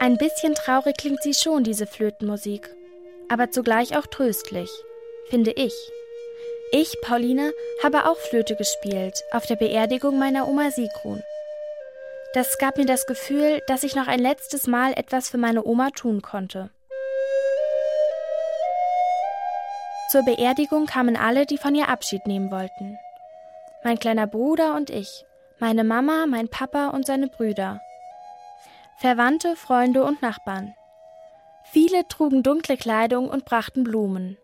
Ein bisschen traurig klingt sie schon, diese Flötenmusik, aber zugleich auch tröstlich, finde ich. Ich, Pauline, habe auch Flöte gespielt auf der Beerdigung meiner Oma Sigrun. Das gab mir das Gefühl, dass ich noch ein letztes Mal etwas für meine Oma tun konnte. Zur Beerdigung kamen alle, die von ihr Abschied nehmen wollten. Mein kleiner Bruder und ich, meine Mama, mein Papa und seine Brüder. Verwandte, Freunde und Nachbarn. Viele trugen dunkle Kleidung und brachten Blumen.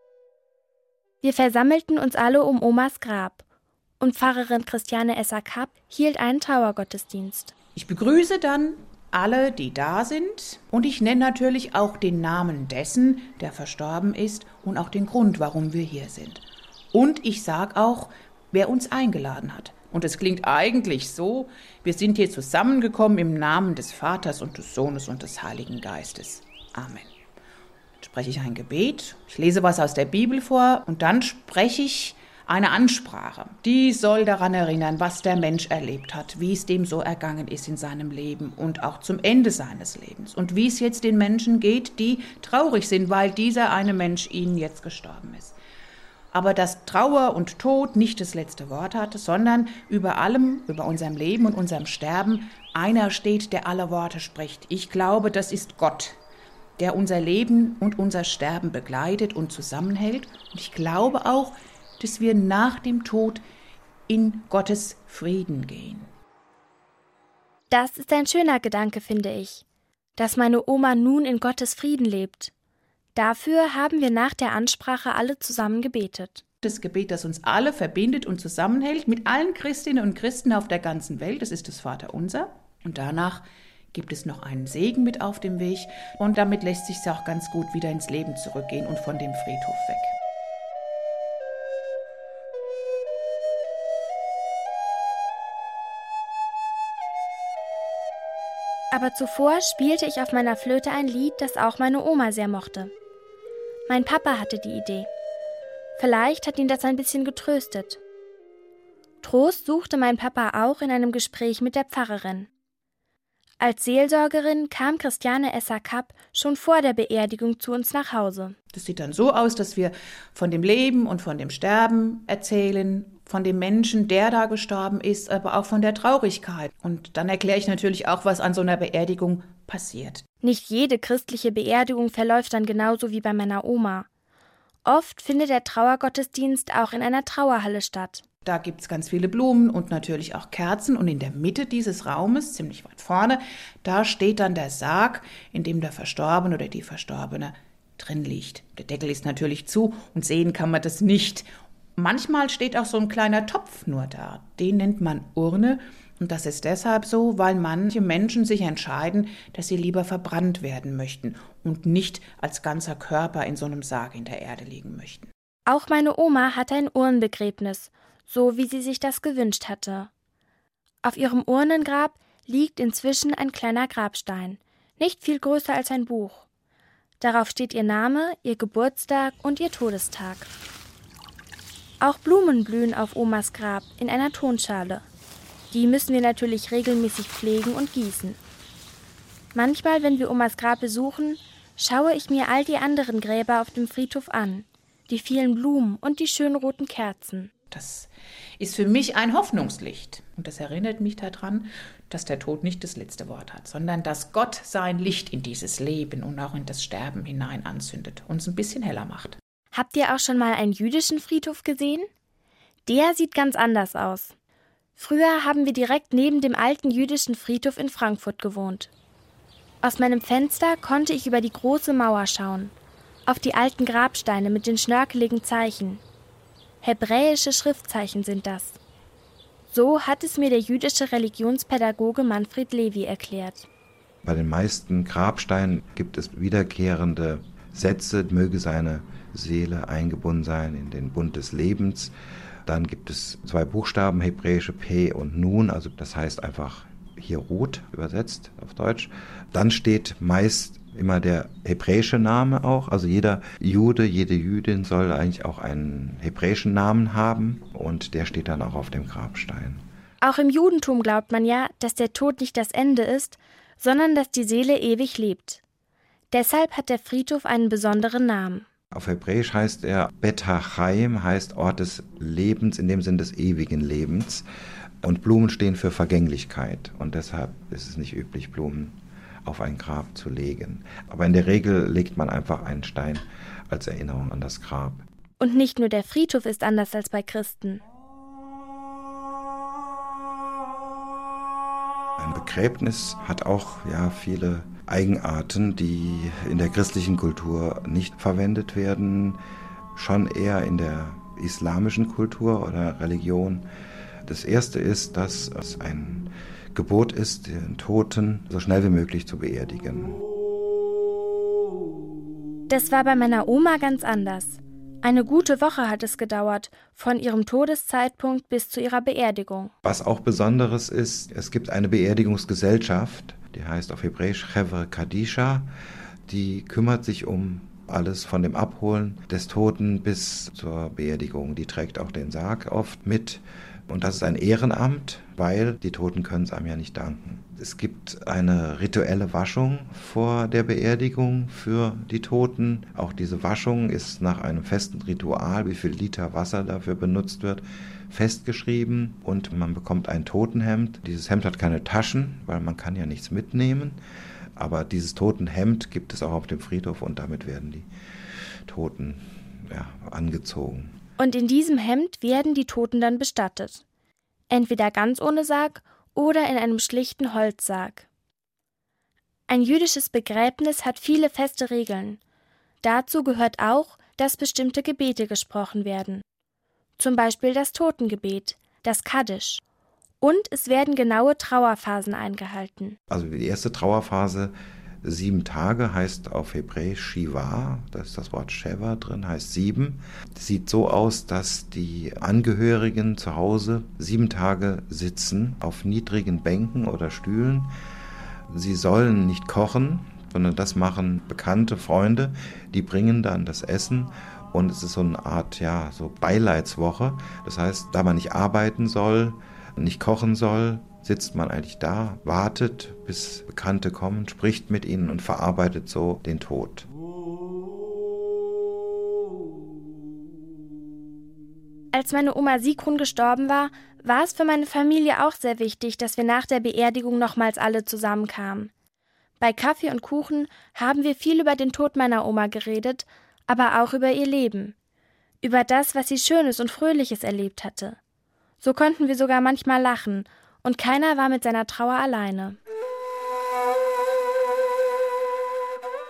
Wir versammelten uns alle um Omas Grab und Pfarrerin Christiane Esser Kapp hielt einen Trauergottesdienst. Ich begrüße dann alle, die da sind und ich nenne natürlich auch den Namen dessen, der verstorben ist und auch den Grund, warum wir hier sind. Und ich sage auch, wer uns eingeladen hat. Und es klingt eigentlich so, wir sind hier zusammengekommen im Namen des Vaters und des Sohnes und des Heiligen Geistes. Amen spreche ich ein Gebet, ich lese was aus der Bibel vor und dann spreche ich eine Ansprache. Die soll daran erinnern, was der Mensch erlebt hat, wie es dem so ergangen ist in seinem Leben und auch zum Ende seines Lebens und wie es jetzt den Menschen geht, die traurig sind, weil dieser eine Mensch ihnen jetzt gestorben ist. Aber dass Trauer und Tod nicht das letzte Wort hat, sondern über allem, über unserem Leben und unserem Sterben, einer steht, der alle Worte spricht. Ich glaube, das ist Gott, der unser Leben und unser Sterben begleitet und zusammenhält. Und ich glaube auch, dass wir nach dem Tod in Gottes Frieden gehen. Das ist ein schöner Gedanke, finde ich, dass meine Oma nun in Gottes Frieden lebt. Dafür haben wir nach der Ansprache alle zusammen gebetet. Das Gebet, das uns alle verbindet und zusammenhält, mit allen Christinnen und Christen auf der ganzen Welt, das ist das Vaterunser. Und danach gibt es noch einen Segen mit auf dem Weg und damit lässt sich auch ganz gut wieder ins Leben zurückgehen und von dem Friedhof weg. Aber zuvor spielte ich auf meiner Flöte ein Lied, das auch meine Oma sehr mochte. Mein Papa hatte die Idee. Vielleicht hat ihn das ein bisschen getröstet. Trost suchte mein Papa auch in einem Gespräch mit der Pfarrerin. Als Seelsorgerin kam Christiane Esser-Kapp schon vor der Beerdigung zu uns nach Hause. Das sieht dann so aus, dass wir von dem Leben und von dem Sterben erzählen, von dem Menschen, der da gestorben ist, aber auch von der Traurigkeit. Und dann erkläre ich natürlich auch, was an so einer Beerdigung passiert. Nicht jede christliche Beerdigung verläuft dann genauso wie bei meiner Oma. Oft findet der Trauergottesdienst auch in einer Trauerhalle statt. Da gibt es ganz viele Blumen und natürlich auch Kerzen. Und in der Mitte dieses Raumes, ziemlich weit vorne, da steht dann der Sarg, in dem der Verstorbene oder die Verstorbene drin liegt. Der Deckel ist natürlich zu und sehen kann man das nicht. Manchmal steht auch so ein kleiner Topf nur da. Den nennt man Urne. Und das ist deshalb so, weil manche Menschen sich entscheiden, dass sie lieber verbrannt werden möchten und nicht als ganzer Körper in so einem Sarg in der Erde liegen möchten. Auch meine Oma hatte ein Urnenbegräbnis so wie sie sich das gewünscht hatte. Auf ihrem Urnengrab liegt inzwischen ein kleiner Grabstein, nicht viel größer als ein Buch. Darauf steht ihr Name, ihr Geburtstag und ihr Todestag. Auch Blumen blühen auf Omas Grab in einer Tonschale. Die müssen wir natürlich regelmäßig pflegen und gießen. Manchmal, wenn wir Omas Grab besuchen, schaue ich mir all die anderen Gräber auf dem Friedhof an, die vielen Blumen und die schönen roten Kerzen. Das ist für mich ein Hoffnungslicht. Und das erinnert mich daran, dass der Tod nicht das letzte Wort hat, sondern dass Gott sein Licht in dieses Leben und auch in das Sterben hinein anzündet, uns ein bisschen heller macht. Habt ihr auch schon mal einen jüdischen Friedhof gesehen? Der sieht ganz anders aus. Früher haben wir direkt neben dem alten jüdischen Friedhof in Frankfurt gewohnt. Aus meinem Fenster konnte ich über die große Mauer schauen, auf die alten Grabsteine mit den schnörkeligen Zeichen, Hebräische Schriftzeichen sind das. So hat es mir der jüdische Religionspädagoge Manfred Levi erklärt. Bei den meisten Grabsteinen gibt es wiederkehrende Sätze, möge seine Seele eingebunden sein in den Bund des Lebens. Dann gibt es zwei Buchstaben, hebräische P und Nun, also das heißt einfach hier rot übersetzt auf Deutsch. Dann steht meist immer der hebräische Name auch. Also jeder Jude, jede Jüdin soll eigentlich auch einen hebräischen Namen haben und der steht dann auch auf dem Grabstein. Auch im Judentum glaubt man ja, dass der Tod nicht das Ende ist, sondern dass die Seele ewig lebt. Deshalb hat der Friedhof einen besonderen Namen. Auf Hebräisch heißt er Betachaim, heißt Ort des Lebens in dem Sinn des ewigen Lebens. Und Blumen stehen für Vergänglichkeit. Und deshalb ist es nicht üblich, Blumen auf ein Grab zu legen. Aber in der Regel legt man einfach einen Stein als Erinnerung an das Grab. Und nicht nur der Friedhof ist anders als bei Christen. Ein Begräbnis hat auch ja viele Eigenarten, die in der christlichen Kultur nicht verwendet werden, schon eher in der islamischen Kultur oder Religion. Das erste ist, dass es ein Gebot ist, den Toten so schnell wie möglich zu beerdigen. Das war bei meiner Oma ganz anders. Eine gute Woche hat es gedauert, von ihrem Todeszeitpunkt bis zu ihrer Beerdigung. Was auch Besonderes ist, es gibt eine Beerdigungsgesellschaft, die heißt auf Hebräisch Chevre Kadisha, die kümmert sich um alles von dem Abholen des Toten bis zur Beerdigung. Die trägt auch den Sarg oft mit. Und das ist ein Ehrenamt, weil die Toten können es einem ja nicht danken. Es gibt eine rituelle Waschung vor der Beerdigung für die Toten. Auch diese Waschung ist nach einem festen Ritual, wie viel Liter Wasser dafür benutzt wird, festgeschrieben und man bekommt ein Totenhemd. Dieses Hemd hat keine Taschen, weil man kann ja nichts mitnehmen. Aber dieses Totenhemd gibt es auch auf dem Friedhof und damit werden die Toten ja, angezogen. Und in diesem Hemd werden die Toten dann bestattet. Entweder ganz ohne Sarg oder in einem schlichten Holzsarg. Ein jüdisches Begräbnis hat viele feste Regeln. Dazu gehört auch, dass bestimmte Gebete gesprochen werden. Zum Beispiel das Totengebet, das Kaddisch. Und es werden genaue Trauerphasen eingehalten. Also die erste Trauerphase Sieben Tage heißt auf Hebräisch Shiva, da ist das Wort Sheva drin, heißt sieben. Sieht so aus, dass die Angehörigen zu Hause sieben Tage sitzen auf niedrigen Bänken oder Stühlen. Sie sollen nicht kochen, sondern das machen bekannte Freunde, die bringen dann das Essen und es ist so eine Art, ja, so Beileidswoche. Das heißt, da man nicht arbeiten soll, nicht kochen soll, sitzt man eigentlich da, wartet, bis Bekannte kommen, spricht mit ihnen und verarbeitet so den Tod. Als meine Oma Sigrun gestorben war, war es für meine Familie auch sehr wichtig, dass wir nach der Beerdigung nochmals alle zusammenkamen. Bei Kaffee und Kuchen haben wir viel über den Tod meiner Oma geredet, aber auch über ihr Leben, über das, was sie Schönes und Fröhliches erlebt hatte. So konnten wir sogar manchmal lachen und keiner war mit seiner Trauer alleine.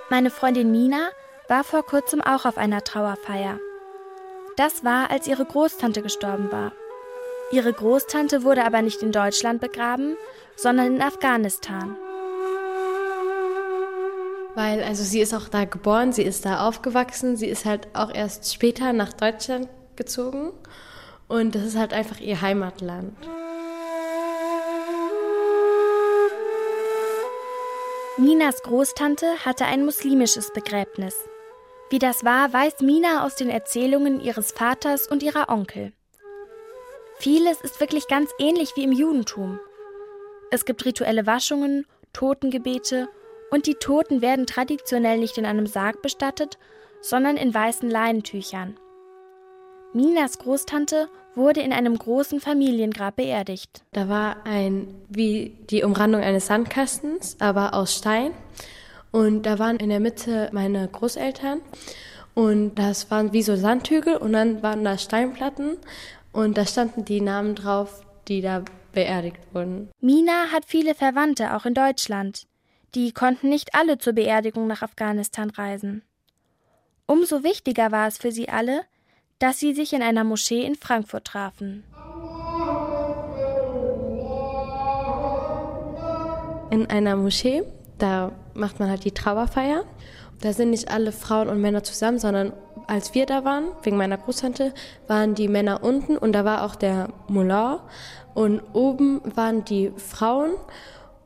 Meine Freundin Mina war vor kurzem auch auf einer Trauerfeier. Das war, als ihre Großtante gestorben war. Ihre Großtante wurde aber nicht in Deutschland begraben, sondern in Afghanistan. Weil, also sie ist auch da geboren, sie ist da aufgewachsen, sie ist halt auch erst später nach Deutschland gezogen und das ist halt einfach ihr Heimatland. Minas Großtante hatte ein muslimisches Begräbnis. Wie das war, weiß Mina aus den Erzählungen ihres Vaters und ihrer Onkel. Vieles ist wirklich ganz ähnlich wie im Judentum. Es gibt rituelle Waschungen, Totengebete und die Toten werden traditionell nicht in einem Sarg bestattet, sondern in weißen Leinentüchern. Minas Großtante wurde in einem großen Familiengrab beerdigt. Da war ein, wie die Umrandung eines Sandkastens, aber aus Stein. Und da waren in der Mitte meine Großeltern. Und das waren wie so Sandhügel und dann waren da Steinplatten. Und da standen die Namen drauf, die da beerdigt wurden. Mina hat viele Verwandte, auch in Deutschland. Die konnten nicht alle zur Beerdigung nach Afghanistan reisen. Umso wichtiger war es für sie alle, dass sie sich in einer Moschee in Frankfurt trafen. In einer Moschee, da macht man halt die Trauerfeier. Da sind nicht alle Frauen und Männer zusammen, sondern als wir da waren, wegen meiner Großtante, waren die Männer unten und da war auch der Mullah. Und oben waren die Frauen,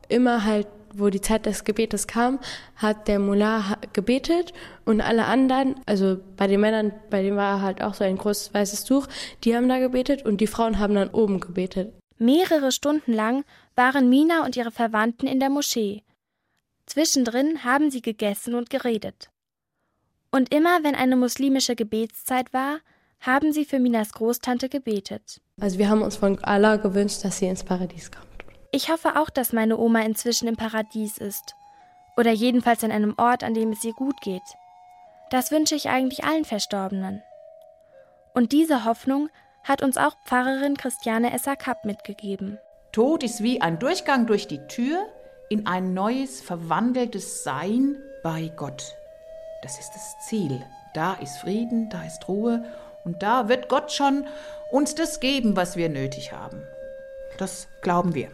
immer halt wo die Zeit des Gebetes kam, hat der Mullah gebetet und alle anderen, also bei den Männern, bei denen war halt auch so ein großes weißes Tuch, die haben da gebetet und die Frauen haben dann oben gebetet. Mehrere Stunden lang waren Mina und ihre Verwandten in der Moschee. Zwischendrin haben sie gegessen und geredet. Und immer wenn eine muslimische Gebetszeit war, haben sie für Minas Großtante gebetet. Also wir haben uns von Allah gewünscht, dass sie ins Paradies kommt. Ich hoffe auch, dass meine Oma inzwischen im Paradies ist. Oder jedenfalls an einem Ort, an dem es ihr gut geht. Das wünsche ich eigentlich allen Verstorbenen. Und diese Hoffnung hat uns auch Pfarrerin Christiane Esser-Kapp mitgegeben. Tod ist wie ein Durchgang durch die Tür in ein neues, verwandeltes Sein bei Gott. Das ist das Ziel. Da ist Frieden, da ist Ruhe und da wird Gott schon uns das geben, was wir nötig haben. Das glauben wir.